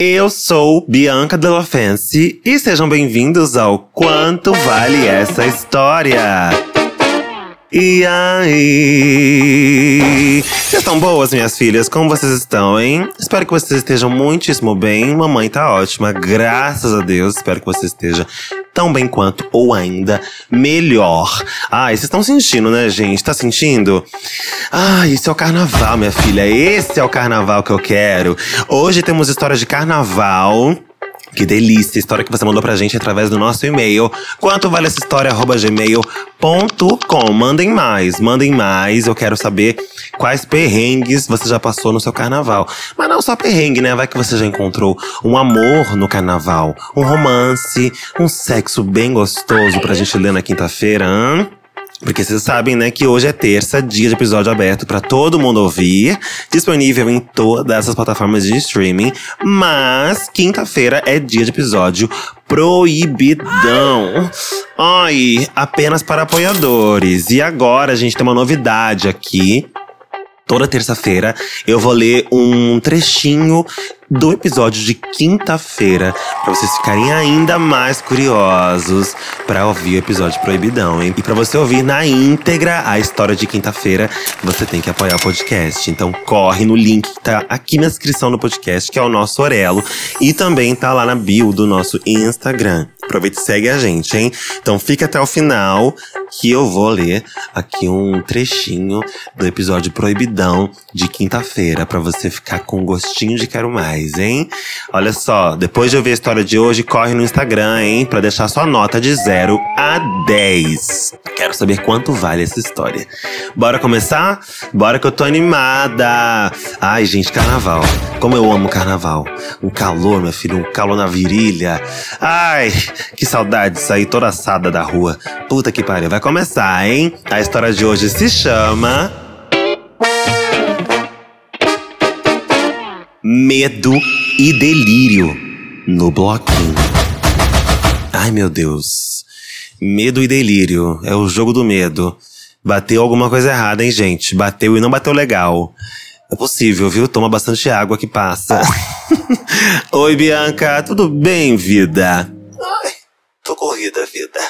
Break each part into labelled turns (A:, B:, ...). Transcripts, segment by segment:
A: Eu sou Bianca Della Fancy e sejam bem-vindos ao Quanto Vale Essa História. E aí? Vocês estão boas, minhas filhas? Como vocês estão, hein? Espero que vocês estejam muitíssimo bem. Mamãe tá ótima, graças a Deus. Espero que você esteja tão bem quanto, ou ainda melhor. Ai, vocês estão sentindo, né, gente? Tá sentindo? Ai, esse é o carnaval, minha filha. Esse é o carnaval que eu quero. Hoje temos histórias de carnaval. Que delícia, história que você mandou pra gente através do nosso e-mail. Quanto vale essa história? gmail.com. Mandem mais, mandem mais. Eu quero saber quais perrengues você já passou no seu carnaval. Mas não só perrengue, né? Vai que você já encontrou um amor no carnaval, um romance, um sexo bem gostoso pra gente ler na quinta-feira, hein? Porque vocês sabem, né, que hoje é terça, dia de episódio aberto para todo mundo ouvir, disponível em todas as plataformas de streaming, mas quinta-feira é dia de episódio proibidão. Ai, apenas para apoiadores. E agora a gente tem uma novidade aqui toda terça-feira eu vou ler um trechinho do episódio de quinta-feira para vocês ficarem ainda mais curiosos para ouvir o episódio Proibidão, hein? E para você ouvir na íntegra a história de quinta-feira, você tem que apoiar o podcast. Então corre no link que tá aqui na descrição do podcast, que é o nosso Orelo, e também tá lá na bio do nosso Instagram. Aproveita e segue a gente, hein? Então fica até o final que eu vou ler aqui um trechinho do episódio Proibidão de quinta-feira para você ficar com gostinho de quero mais, hein? Olha só, depois de ouvir a história de hoje, corre no Instagram, hein, para deixar sua nota de 0 a 10. Quero saber quanto vale essa história. Bora começar? Bora que eu tô animada. Ai, gente, carnaval. Como eu amo carnaval. Um calor, minha filha, um calor na virilha. Ai, que saudade de sair toda assada da rua. Puta que pariu, vai começar, hein? A história de hoje se chama. Medo e delírio no bloquinho. Ai meu Deus. Medo e delírio. É o jogo do medo. Bateu alguma coisa errada, hein, gente? Bateu e não bateu legal. É possível, viu? Toma bastante água que passa. Oi, Bianca, tudo bem, vida? Ai, tô corrida, vida.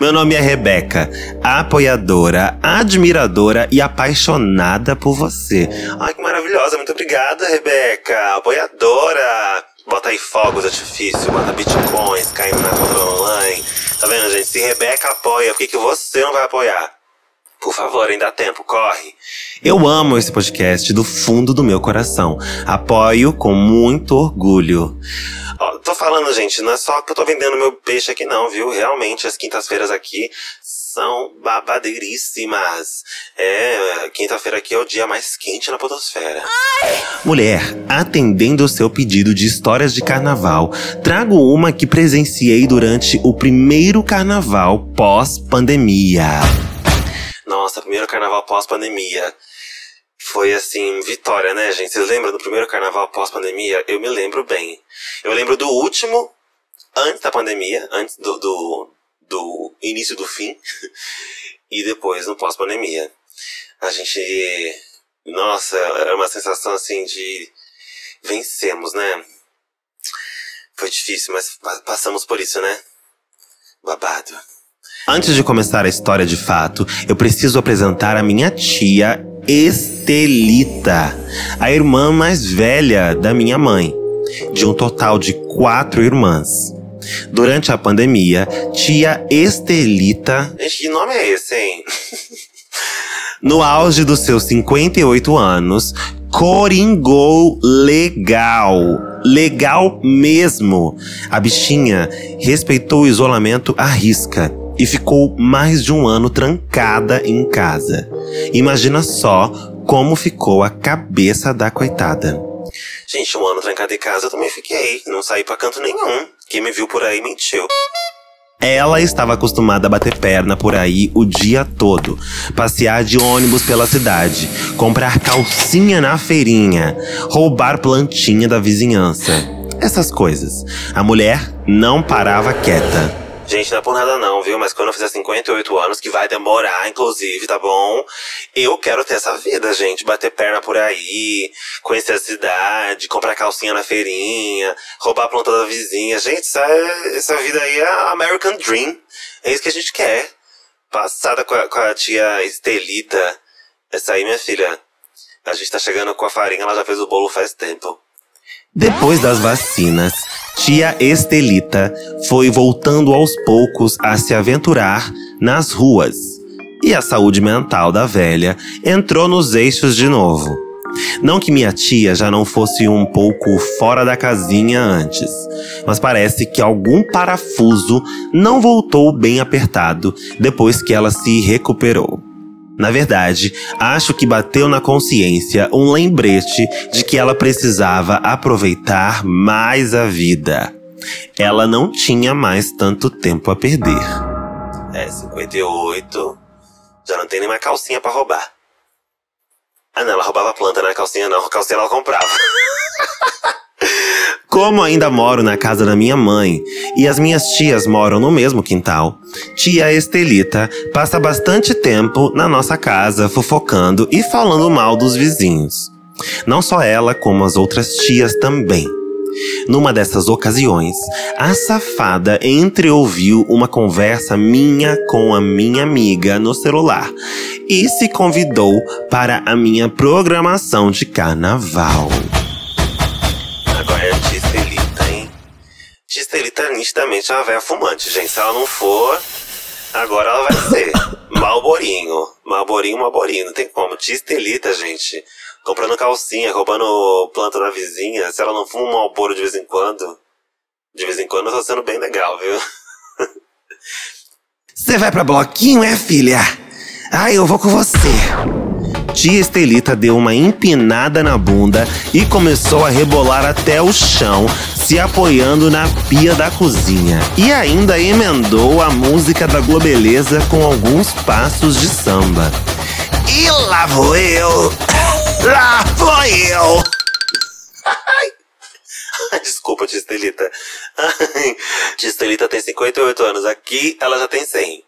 A: Meu nome é Rebeca, apoiadora, admiradora e apaixonada por você. Ai, que maravilhosa, muito obrigada, Rebeca, apoiadora. Bota aí fogos de artifício, bota bitcoins caindo na conta online. Tá vendo, gente? Se Rebeca apoia, por que, que você não vai apoiar? Por favor, ainda dá tempo, corre. Eu amo esse podcast do fundo do meu coração. Apoio com muito orgulho. Ó, tô falando, gente, não é só que eu tô vendendo meu peixe aqui, não, viu? Realmente, as quintas-feiras aqui são babadeiríssimas. É, quinta-feira aqui é o dia mais quente na podosfera. Mulher, atendendo o seu pedido de histórias de carnaval, trago uma que presenciei durante o primeiro carnaval pós-pandemia. Nossa, primeiro carnaval pós-pandemia. Foi assim, vitória, né, gente? Vocês lembram do primeiro carnaval pós-pandemia? Eu me lembro bem. Eu lembro do último, antes da pandemia, antes do, do, do início do fim, e depois no pós-pandemia. A gente. Nossa, era uma sensação assim de. Vencemos, né? Foi difícil, mas passamos por isso, né? Babado. Antes de começar a história de fato, eu preciso apresentar a minha tia Estelita, a irmã mais velha da minha mãe, de um total de quatro irmãs. Durante a pandemia, tia Estelita. Gente, que nome é esse, hein? no auge dos seus 58 anos, coringou legal. Legal mesmo. A bichinha respeitou o isolamento à risca e ficou mais de um ano trancada em casa. Imagina só como ficou a cabeça da coitada. Gente, um ano trancada em casa eu também fiquei. Não saí pra canto nenhum. Quem me viu por aí mentiu. Ela estava acostumada a bater perna por aí o dia todo, passear de ônibus pela cidade, comprar calcinha na feirinha, roubar plantinha da vizinhança. Essas coisas. A mulher não parava quieta. Gente, não é por nada não, viu? Mas quando eu fizer 58 anos, que vai demorar, inclusive, tá bom? Eu quero ter essa vida, gente. Bater perna por aí, conhecer a cidade, comprar calcinha na feirinha, roubar a planta da vizinha. Gente, essa, essa vida aí é American Dream. É isso que a gente quer. Passada com a, com a tia Estelita. Essa aí, minha filha. A gente tá chegando com a farinha, ela já fez o bolo faz tempo.
B: Depois das vacinas, tia Estelita foi voltando aos poucos a se aventurar nas ruas. E a saúde mental da velha entrou nos eixos de novo. Não que minha tia já não fosse um pouco fora da casinha antes, mas parece que algum parafuso não voltou bem apertado depois que ela se recuperou. Na verdade, acho que bateu na consciência um lembrete de que ela precisava aproveitar mais a vida. Ela não tinha mais tanto tempo a perder.
A: É, 58. Já não tem nem calcinha para roubar. Ah, não, ela roubava planta, é calcinha, não. Calcinha ela comprava.
B: Como ainda moro na casa da minha mãe e as minhas tias moram no mesmo quintal, tia Estelita passa bastante tempo na nossa casa fofocando e falando mal dos vizinhos. Não só ela, como as outras tias também. Numa dessas ocasiões, a safada entreouviu uma conversa minha com a minha amiga no celular e se convidou para a minha programação de carnaval.
A: Nitidamente uma velha fumante, gente. Se ela não for, agora ela vai ser. Malborinho. Malborinho, Malborinho. Não tem como. Tia Estelita, gente. Comprando calcinha, roubando planta da vizinha. Se ela não fuma um malboro de vez em quando. De vez em quando tá sendo bem legal, viu?
B: Você vai pra bloquinho, é, filha? Ah, eu vou com você. Tia Estelita deu uma empinada na bunda e começou a rebolar até o chão, se apoiando na pia da cozinha. E ainda emendou a música da Globeleza com alguns passos de samba. E lá vou eu! Lá vou eu!
A: Desculpa, tia Estelita. tia Estelita tem 58 anos. Aqui ela já tem 100.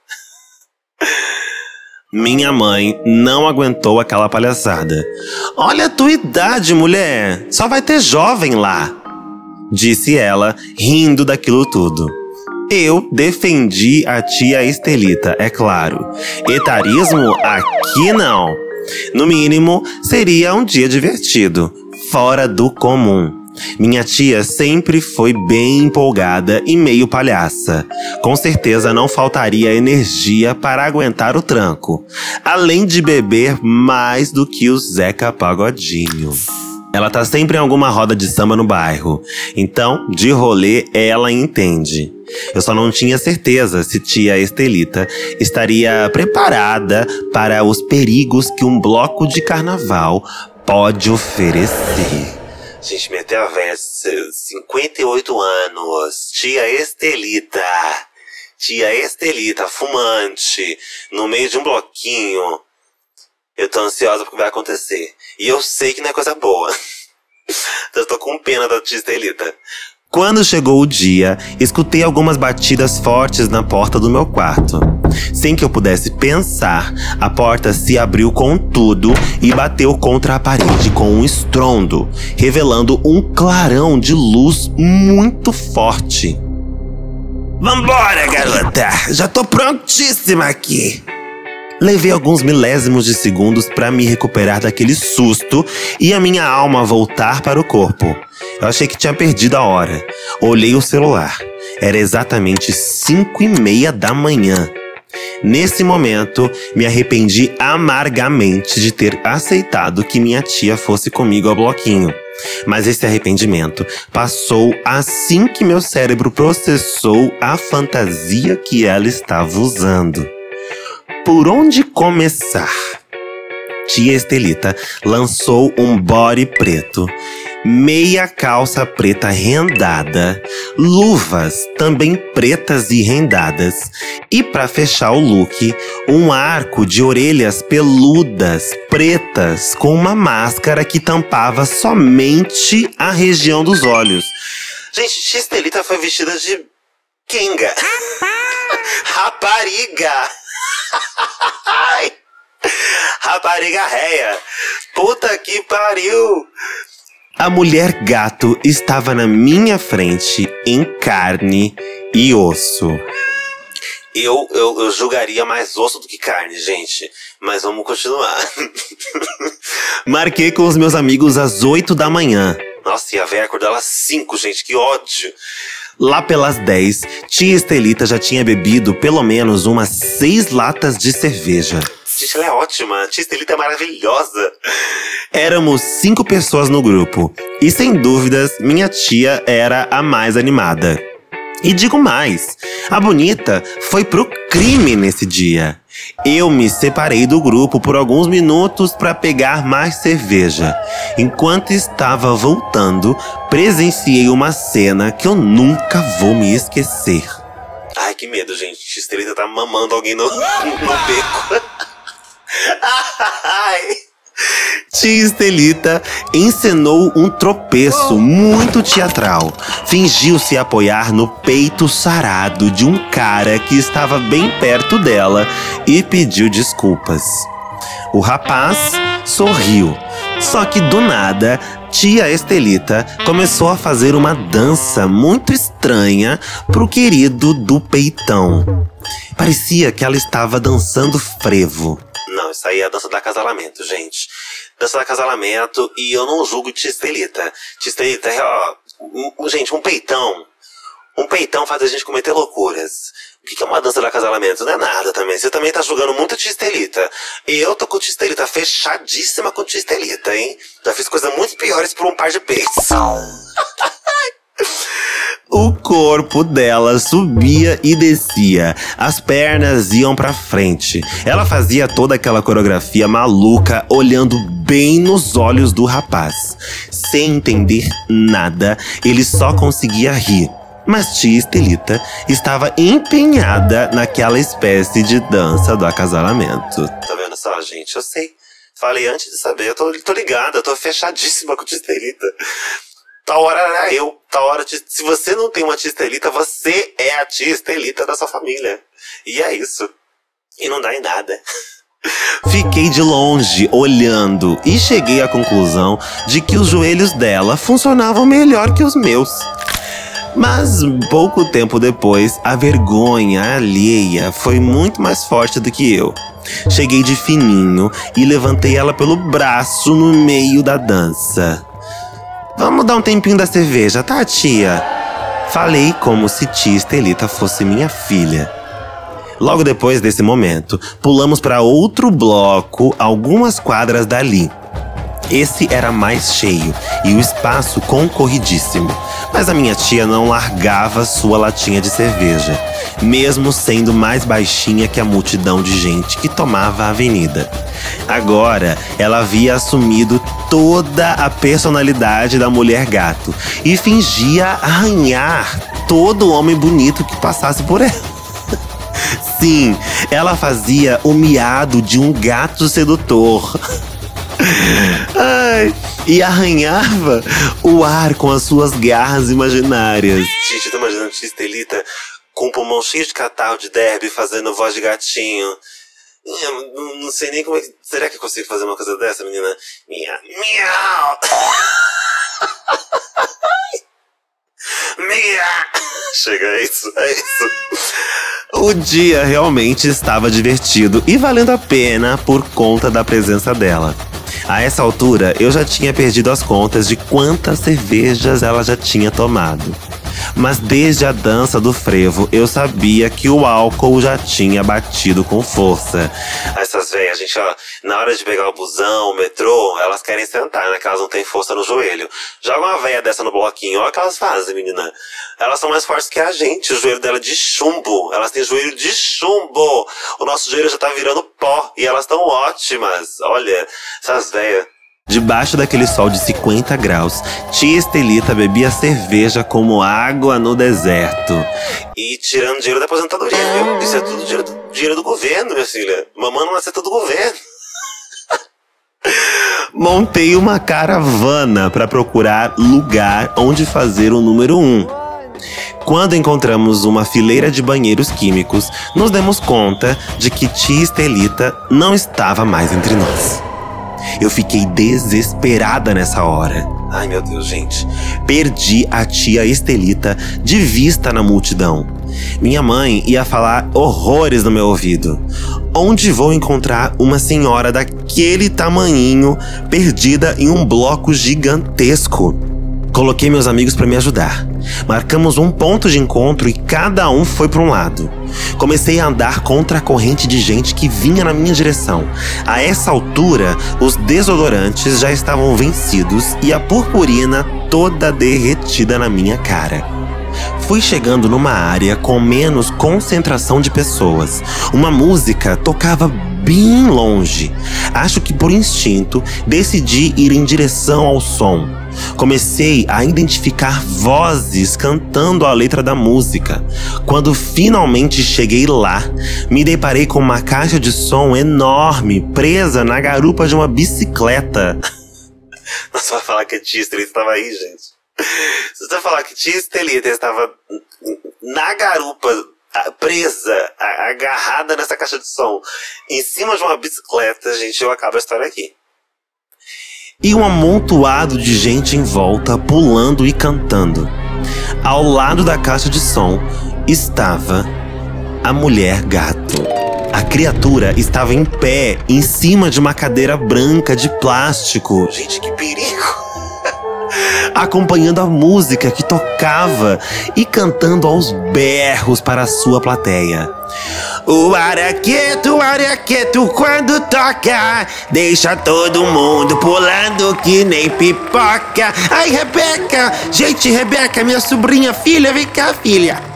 B: Minha mãe não aguentou aquela palhaçada. Olha a tua idade, mulher! Só vai ter jovem lá! Disse ela, rindo daquilo tudo. Eu defendi a tia Estelita, é claro. Etarismo aqui não. No mínimo, seria um dia divertido, fora do comum. Minha tia sempre foi bem empolgada e meio palhaça. Com certeza não faltaria energia para aguentar o tranco, além de beber mais do que o Zeca Pagodinho. Ela tá sempre em alguma roda de samba no bairro, então de rolê ela entende. Eu só não tinha certeza se tia Estelita estaria preparada para os perigos que um bloco de carnaval pode oferecer.
A: Gente, meter a velha, 58 anos, tia Estelita. Tia Estelita, fumante, no meio de um bloquinho. Eu tô ansiosa porque vai acontecer. E eu sei que não é coisa boa. então eu tô com pena da tia Estelita.
B: Quando chegou o dia, escutei algumas batidas fortes na porta do meu quarto. Sem que eu pudesse pensar, a porta se abriu com tudo e bateu contra a parede com um estrondo, revelando um clarão de luz muito forte. Vambora, garota! Já tô prontíssima aqui! Levei alguns milésimos de segundos para me recuperar daquele susto e a minha alma voltar para o corpo. Eu achei que tinha perdido a hora. Olhei o celular. Era exatamente cinco e meia da manhã. Nesse momento, me arrependi amargamente de ter aceitado que minha tia fosse comigo ao bloquinho. Mas esse arrependimento passou assim que meu cérebro processou a fantasia que ela estava usando. Por onde começar? Tia Estelita lançou um body preto, meia calça preta rendada, luvas também pretas e rendadas, e para fechar o look, um arco de orelhas peludas pretas com uma máscara que tampava somente a região dos olhos.
A: Gente, Tia Estelita foi vestida de Kenga. Rapariga! Rapariga réia! Puta que pariu! A mulher gato estava na minha frente em carne e osso. Eu, eu, eu julgaria mais osso do que carne, gente. Mas vamos continuar. Marquei com os meus amigos às 8 da manhã. Nossa, e a véia acordou às 5, gente, que ódio. Lá pelas 10, tia Estelita já tinha bebido pelo menos umas seis latas de cerveja. Gente, ela é ótima. Tia Estelita é maravilhosa. Éramos cinco pessoas no grupo. E sem dúvidas, minha tia era a mais animada. E digo mais: a bonita foi pro crime nesse dia. Eu me separei do grupo por alguns minutos para pegar mais cerveja. Enquanto estava voltando, presenciei uma cena que eu nunca vou me esquecer. Ai, que medo, gente. X-Treta tá mamando alguém no, no beco. Tia Estelita encenou um tropeço muito teatral. Fingiu se apoiar no peito sarado de um cara que estava bem perto dela e pediu desculpas. O rapaz sorriu, só que do nada, tia Estelita começou a fazer uma dança muito estranha pro querido do peitão. Parecia que ela estava dançando frevo. Não, isso aí é a dança do acasalamento, gente. Dança do acasalamento e eu não julgo Tistelita. Tistelita é, ó, um, gente, um peitão. Um peitão faz a gente cometer loucuras. O que é uma dança do acasalamento? Não é nada também. Você também tá julgando muito Tistelita. Eu tô com Tistelita fechadíssima com Tistelita, hein? Já fiz coisas muito piores por um par de peitos. O corpo dela subia e descia, as pernas iam para frente. Ela fazia toda aquela coreografia maluca, olhando bem nos olhos do rapaz. Sem entender nada, ele só conseguia rir. Mas tia Estelita estava empenhada naquela espécie de dança do acasalamento. Tá vendo só, gente? Eu sei. Falei antes de saber, eu tô, tô ligada, eu tô fechadíssima com tia Estelita. Tal hora era eu. Tal hora, se você não tem uma tia Estelita, você é a tia Estelita da sua família. E é isso. E não dá em nada. Fiquei de longe olhando e cheguei à conclusão de que os joelhos dela funcionavam melhor que os meus. Mas pouco tempo depois, a vergonha alheia foi muito mais forte do que eu. Cheguei de fininho e levantei ela pelo braço no meio da dança. Vamos dar um tempinho da cerveja, tá, tia? Falei como se tia Estelita fosse minha filha. Logo depois desse momento, pulamos para outro bloco, algumas quadras dali. Esse era mais cheio e o espaço concorridíssimo. Mas a minha tia não largava sua latinha de cerveja, mesmo sendo mais baixinha que a multidão de gente que tomava a avenida. Agora, ela havia assumido toda a personalidade da mulher gato e fingia arranhar todo homem bonito que passasse por ela. Sim, ela fazia o miado de um gato sedutor. Ai, e arranhava o ar com as suas garras imaginárias. Gente, eu tô imaginando Estelita com o pulmão cheio de catarro de derby fazendo voz de gatinho. Não, não, sei nem como é que. Será que eu consigo fazer uma coisa dessa, menina? Miau! Miau! Miau! Chega, é isso, é isso. O dia realmente estava divertido e valendo a pena por conta da presença dela. A essa altura, eu já tinha perdido as contas de quantas cervejas ela já tinha tomado. Mas desde a dança do frevo, eu sabia que o álcool já tinha batido com força. Essas velhas, gente, ó, na hora de pegar o busão, o metrô, elas querem sentar, né? Que elas não têm força no joelho. Joga uma velha dessa no bloquinho, olha o que elas fazem, menina. Elas são mais fortes que a gente, o joelho dela é de chumbo. Elas têm joelho de chumbo. O nosso joelho já tá virando pó e elas estão ótimas. Olha, essas velhas. Debaixo daquele sol de 50 graus, tia Estelita bebia cerveja como água no deserto. E tirando dinheiro da aposentadoria, viu? Isso é tudo dinheiro do, dinheiro do governo, minha filha. Mamãe não aceita do governo. Montei uma caravana para procurar lugar onde fazer o número 1. Um.
B: Quando encontramos uma fileira de banheiros químicos, nos demos conta de que tia Estelita não estava mais entre nós. Eu fiquei desesperada nessa hora. Ai meu Deus, gente. Perdi a tia Estelita de vista na multidão. Minha mãe ia falar horrores no meu ouvido. Onde vou encontrar uma senhora daquele tamanhinho perdida em um bloco gigantesco? Coloquei meus amigos para me ajudar. Marcamos um ponto de encontro e cada um foi para um lado. Comecei a andar contra a corrente de gente que vinha na minha direção. A essa altura, os desodorantes já estavam vencidos e a purpurina toda derretida na minha cara. Fui chegando numa área com menos concentração de pessoas. Uma música tocava bem longe. Acho que por instinto decidi ir em direção ao som. Comecei a identificar vozes cantando a letra da música. Quando finalmente cheguei lá, me deparei com uma caixa de som enorme presa na garupa de uma bicicleta. Você vai falar que a tia Estelita estava aí, gente. Você vai falar que tia Estelita estava na garupa presa, agarrada nessa caixa de som, em cima de uma bicicleta, gente, eu acabo a história aqui e um amontoado de gente em volta pulando e cantando. Ao lado da caixa de som estava a mulher gato. A criatura estava em pé em cima de uma cadeira branca de plástico. Gente, que perigo! Acompanhando a música que tocava e cantando aos berros para a sua plateia. O araqueto, araqueto quando toca Deixa todo mundo pulando que nem pipoca Ai Rebeca, gente Rebeca, minha sobrinha, filha, vem cá filha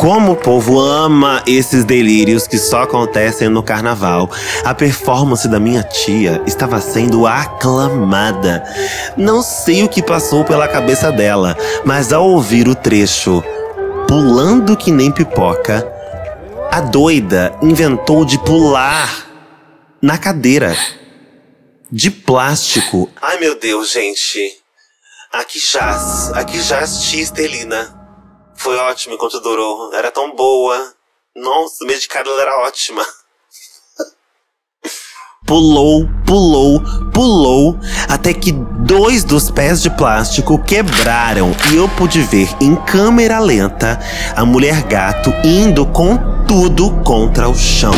B: como o povo ama esses delírios que só acontecem no carnaval. A performance da minha tia estava sendo aclamada. Não sei o que passou pela cabeça dela, mas ao ouvir o trecho pulando que nem pipoca, a doida inventou de pular na cadeira de plástico. Ai meu Deus, gente. Aqui jaz, aqui jaz tia Estelina. Foi ótimo enquanto durou. Era tão boa. Nossa, medicada ela era ótima. pulou, pulou, pulou, até que dois dos pés de plástico quebraram e eu pude ver em câmera lenta a mulher gato indo com tudo contra o chão.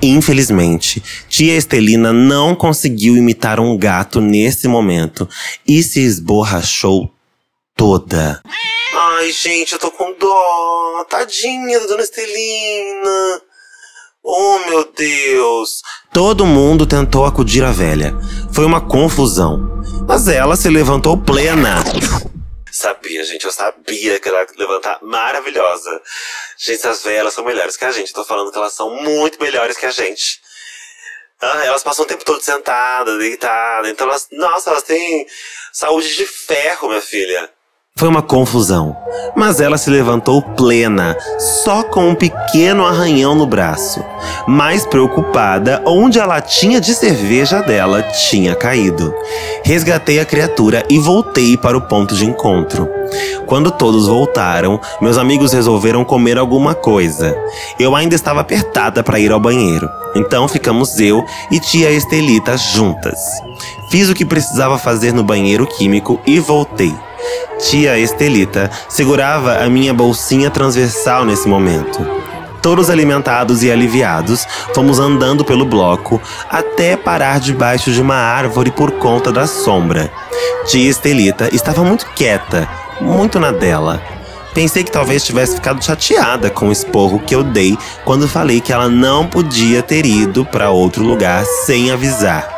B: Infelizmente, tia Estelina não conseguiu imitar um gato nesse momento e se esborrachou toda. Ai, gente, eu tô com dó. Tadinha da dona Estelina. Oh, meu Deus. Todo mundo tentou acudir a velha. Foi uma confusão. Mas ela se levantou plena. Sabia, gente, eu sabia que ela ia levantar maravilhosa. Gente, as velhas são melhores que a gente. tô falando que elas são muito melhores que a gente. Ah, elas passam o tempo todo sentadas, deitadas. Então elas, nossa, elas têm saúde de ferro, minha filha. Foi uma confusão, mas ela se levantou plena, só com um pequeno arranhão no braço, mais preocupada onde a latinha de cerveja dela tinha caído. Resgatei a criatura e voltei para o ponto de encontro. Quando todos voltaram, meus amigos resolveram comer alguma coisa. Eu ainda estava apertada para ir ao banheiro, então ficamos eu e tia Estelita juntas. Fiz o que precisava fazer no banheiro químico e voltei. Tia Estelita segurava a minha bolsinha transversal nesse momento. Todos alimentados e aliviados, fomos andando pelo bloco até parar debaixo de uma árvore por conta da sombra. Tia Estelita estava muito quieta, muito na dela. Pensei que talvez tivesse ficado chateada com o esporro que eu dei quando falei que ela não podia ter ido para outro lugar sem avisar.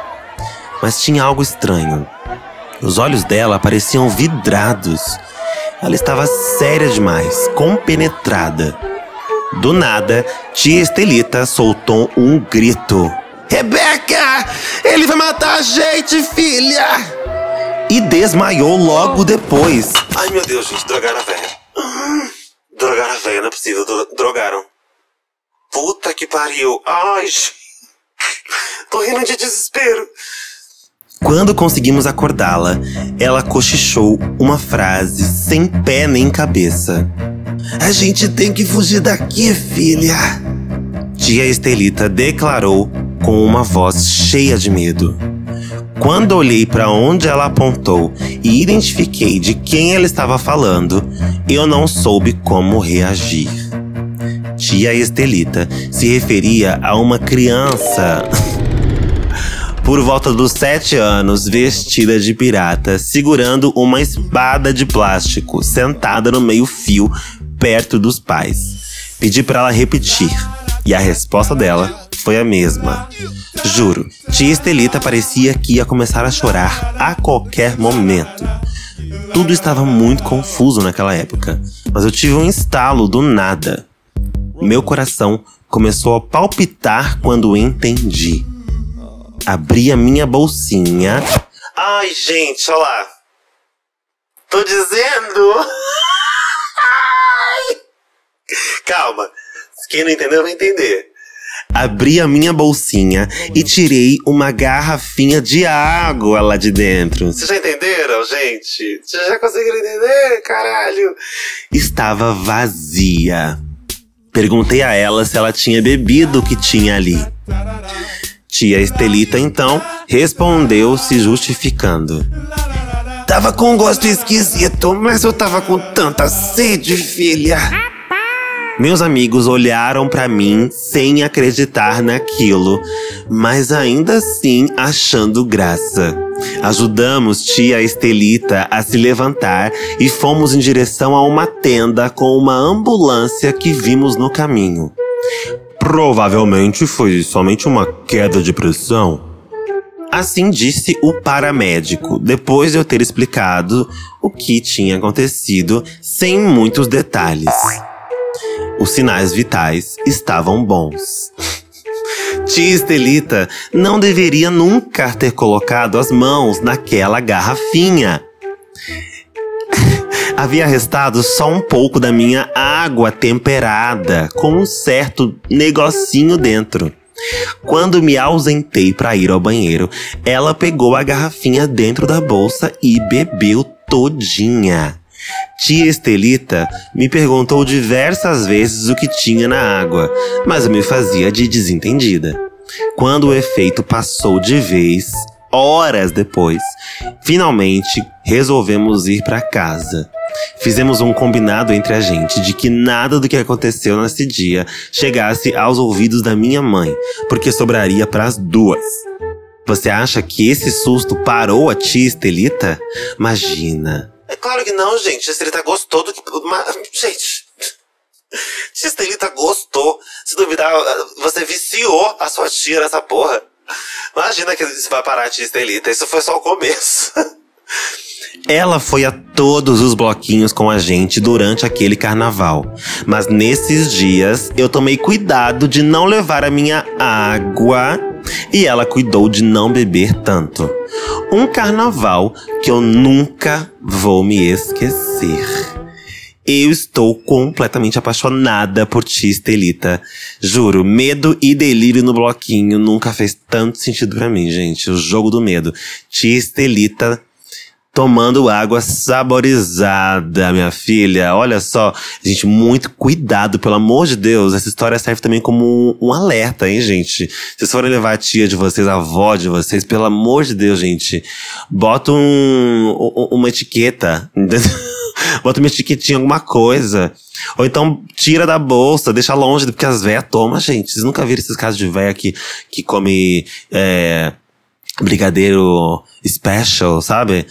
B: Mas tinha algo estranho. Os olhos dela pareciam vidrados. Ela estava séria demais, compenetrada. Do nada, tia Estelita soltou um grito. Rebeca! Ele vai matar a gente, filha! E desmaiou logo depois. Ai meu Deus, gente, drogaram a velha. Drogaram a velha, não é possível, drogaram. Puta que pariu. Ai, gente. Tô rindo de desespero. Quando conseguimos acordá-la, ela cochichou uma frase sem pé nem cabeça.
A: A gente tem que fugir daqui, filha.
B: Tia Estelita declarou com uma voz cheia de medo. Quando olhei para onde ela apontou e identifiquei de quem ela estava falando, eu não soube como reagir. Tia Estelita se referia a uma criança por volta dos sete anos, vestida de pirata, segurando uma espada de plástico, sentada no meio-fio, perto dos pais. Pedi para ela repetir, e a resposta dela foi a mesma. Juro, tia Estelita parecia que ia começar a chorar a qualquer momento. Tudo estava muito confuso naquela época, mas eu tive um estalo do nada. Meu coração começou a palpitar quando entendi. Abri a minha bolsinha.
A: Ai, gente, olha lá. Tô dizendo. Calma. Quem não entendeu vai entender.
B: Abri a minha bolsinha e tirei uma garrafinha de água lá de dentro.
A: Vocês já entenderam, gente? Vocês já conseguiram entender? Caralho!
B: Estava vazia. Perguntei a ela se ela tinha bebido o que tinha ali. Tia Estelita, então, respondeu se justificando.
A: Tava com um gosto esquisito, mas eu tava com tanta sede, filha.
B: Meus amigos olharam para mim sem acreditar naquilo, mas ainda assim achando graça. Ajudamos tia Estelita a se levantar e fomos em direção a uma tenda com uma ambulância que vimos no caminho. Provavelmente foi somente uma queda de pressão. Assim disse o paramédico, depois de eu ter explicado o que tinha acontecido sem muitos detalhes. Os sinais vitais estavam bons. Tia Estelita não deveria nunca ter colocado as mãos naquela garrafinha havia restado só um pouco da minha água temperada, com um certo negocinho dentro. Quando me ausentei para ir ao banheiro, ela pegou a garrafinha dentro da bolsa e bebeu todinha. Tia Estelita me perguntou diversas vezes o que tinha na água, mas eu me fazia de desentendida. Quando o efeito passou de vez, horas depois, finalmente resolvemos ir para casa. Fizemos um combinado entre a gente de que nada do que aconteceu nesse dia chegasse aos ouvidos da minha mãe, porque sobraria para as duas. Você acha que esse susto parou a tia Estelita? Imagina.
A: É claro que não, gente. A Estelita gostou do que. Mas, gente. Tia Estelita gostou. Se duvidar, você viciou a sua tia nessa porra. Imagina que isso vai parar a tia Estelita. Isso foi só o começo.
B: Ela foi a todos os bloquinhos com a gente durante aquele carnaval. Mas nesses dias eu tomei cuidado de não levar a minha água e ela cuidou de não beber tanto. Um carnaval que eu nunca vou me esquecer. Eu estou completamente apaixonada por Tia Estelita. Juro, medo e delírio no bloquinho nunca fez tanto sentido para mim, gente. O jogo do medo. Tia Estelita tomando água saborizada, minha filha. Olha só, gente, muito cuidado, pelo amor de Deus. Essa história serve também como um, um alerta, hein, gente? Se vocês forem levar a tia de vocês, a avó de vocês, pelo amor de Deus, gente, bota um, uma etiqueta, bota uma etiquetinha, alguma coisa. Ou então tira da bolsa, deixa longe, porque as véias tomam, gente. Vocês nunca viram esses casos de véia que, que come é, brigadeiro special, sabe?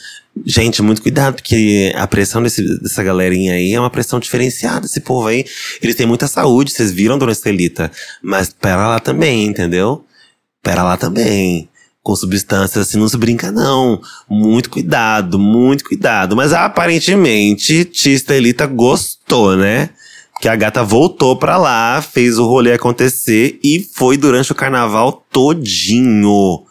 B: Gente, muito cuidado, porque a pressão desse, dessa galerinha aí é uma pressão diferenciada. Esse povo aí, eles têm muita saúde, vocês viram, dona Estelita. Mas pera lá também, entendeu? Pera lá também. Com substâncias assim não se brinca, não. Muito cuidado, muito cuidado. Mas aparentemente, tia Estelita gostou, né? Que a gata voltou pra lá, fez o rolê acontecer e foi durante o carnaval todinho.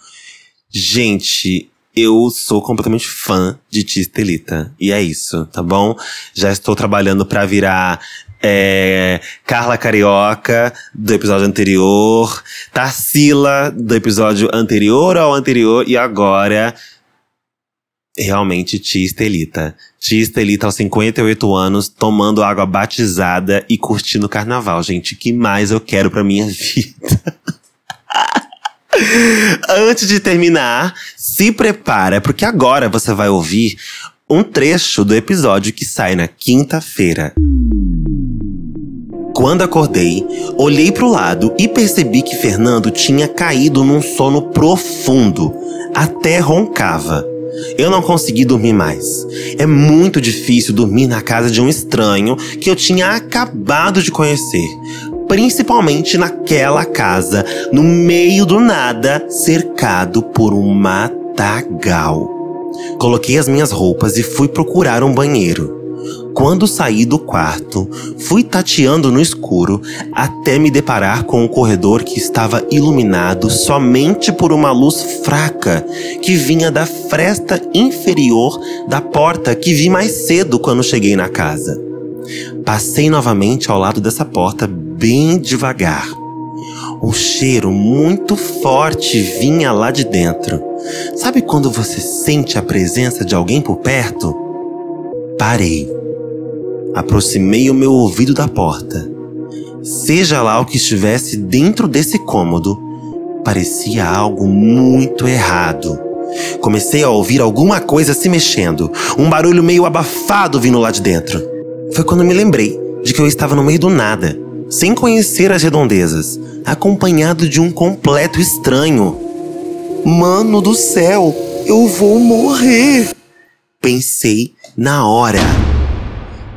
B: Gente,
A: eu sou completamente fã de Tia Estelita. E é isso, tá bom? Já estou trabalhando para virar é, Carla Carioca, do episódio anterior, Tarsila, do episódio anterior ao anterior, e agora realmente Tia Estelita. Tia Estelita aos 58 anos, tomando água batizada e curtindo o carnaval. Gente, que mais eu quero pra minha vida? Antes de terminar, se prepara, porque agora você vai ouvir um trecho do episódio que sai na quinta-feira. Quando acordei, olhei para o lado e percebi que Fernando tinha caído num sono profundo, até roncava. Eu não consegui dormir mais. É muito difícil dormir na casa de um estranho que eu tinha acabado de conhecer. Principalmente naquela casa, no meio do nada, cercado por um matagal. Coloquei as minhas roupas e fui procurar um banheiro. Quando saí do quarto, fui tateando no escuro até me deparar com um corredor que estava iluminado somente por uma luz fraca que vinha da fresta inferior da porta que vi mais cedo quando cheguei na casa. Passei novamente ao lado dessa porta bem devagar. Um cheiro muito forte vinha lá de dentro. Sabe quando você sente a presença de alguém por perto? Parei aproximei o meu ouvido da porta. Seja lá o que estivesse dentro desse cômodo, parecia algo muito errado. Comecei a ouvir alguma coisa se mexendo, um barulho meio abafado vindo lá de dentro. Foi quando me lembrei de que eu estava no meio do nada, sem conhecer as redondezas, acompanhado de um completo estranho. Mano do céu, eu vou morrer! Pensei na hora.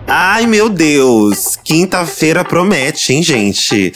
A: Ai, meu Deus! Quinta-feira promete, hein, gente?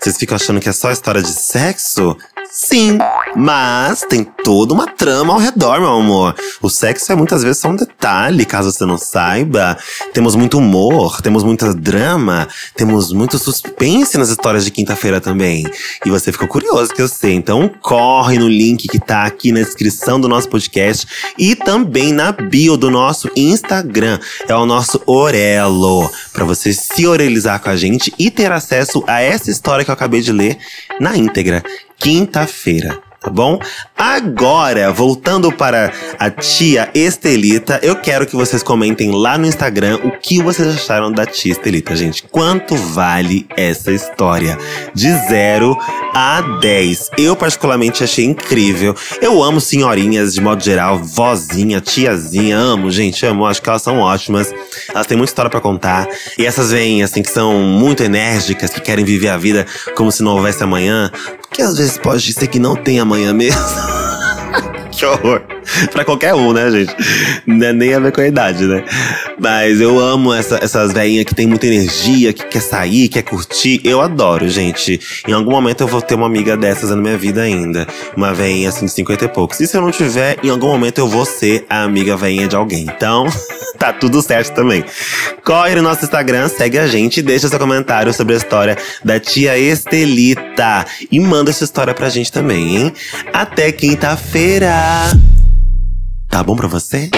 A: Vocês ficam achando que é só história de sexo? Sim, mas tem toda uma trama ao redor, meu amor. O sexo é muitas vezes só um detalhe, caso você não saiba. Temos muito humor, temos muito drama, temos muito suspense nas histórias de quinta-feira também. E você ficou curioso, que eu sei. Então corre no link que tá aqui na descrição do nosso podcast e também na bio do nosso Instagram. É o nosso Orelo, para você se orelizar com a gente e ter acesso a essa história que eu acabei de ler na íntegra quinta-feira tá bom? Agora, voltando para a tia Estelita, eu quero que vocês comentem lá no Instagram o que vocês acharam da tia Estelita, gente. Quanto vale essa história? De 0 a 10. Eu, particularmente, achei incrível. Eu amo senhorinhas, de modo geral, vozinha, tiazinha, amo, gente, amo. Acho que elas são ótimas. Elas têm muita história para contar. E essas vêm, assim, que são muito enérgicas, que querem viver a vida como se não houvesse amanhã. Que às vezes pode ser que não tenha amanhã mesmo. que horror. pra qualquer um, né, gente? Não é nem a ver com a idade, né? Mas eu amo essa, essas velhinhas que tem muita energia, que quer sair, quer curtir. Eu adoro, gente. Em algum momento eu vou ter uma amiga dessas na minha vida ainda. Uma velhinha assim de 50 e poucos. E se eu não tiver, em algum momento eu vou ser a amiga velhinha de alguém. Então, tá tudo certo também. Corre no nosso Instagram, segue a gente e deixa seu comentário sobre a história da tia Estelita. E manda essa história pra gente também, hein? Até quinta-feira! Tá bom pra você?